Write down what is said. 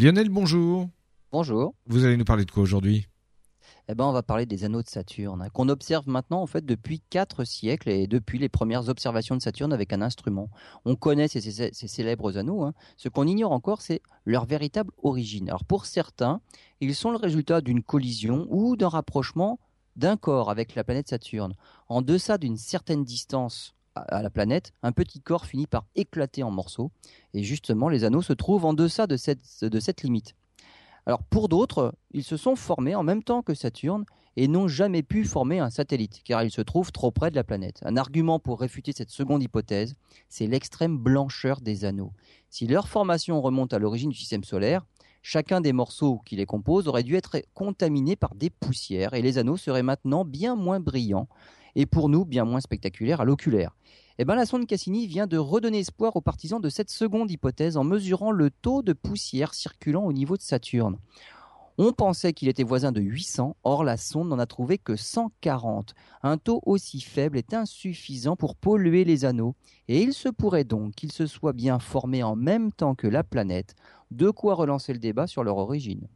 Lionel, bonjour. Bonjour. Vous allez nous parler de quoi aujourd'hui? Eh ben, on va parler des anneaux de Saturne, hein, qu'on observe maintenant en fait depuis quatre siècles et depuis les premières observations de Saturne avec un instrument. On connaît ces, célèbres anneaux. Hein. Ce qu'on ignore encore, c'est leur véritable origine. Alors pour certains, ils sont le résultat d'une collision ou d'un rapprochement d'un corps avec la planète Saturne. En deçà d'une certaine distance à la planète, un petit corps finit par éclater en morceaux. Et justement, les anneaux se trouvent en deçà de cette limite. Alors pour d'autres, ils se sont formés en même temps que Saturne et n'ont jamais pu former un satellite, car ils se trouvent trop près de la planète. Un argument pour réfuter cette seconde hypothèse, c'est l'extrême blancheur des anneaux. Si leur formation remonte à l'origine du système solaire, chacun des morceaux qui les composent aurait dû être contaminé par des poussières, et les anneaux seraient maintenant bien moins brillants, et pour nous bien moins spectaculaires à l'oculaire. Eh ben, la sonde Cassini vient de redonner espoir aux partisans de cette seconde hypothèse en mesurant le taux de poussière circulant au niveau de Saturne. On pensait qu'il était voisin de 800, or la sonde n'en a trouvé que 140. Un taux aussi faible est insuffisant pour polluer les anneaux, et il se pourrait donc qu'ils se soient bien formés en même temps que la planète, de quoi relancer le débat sur leur origine.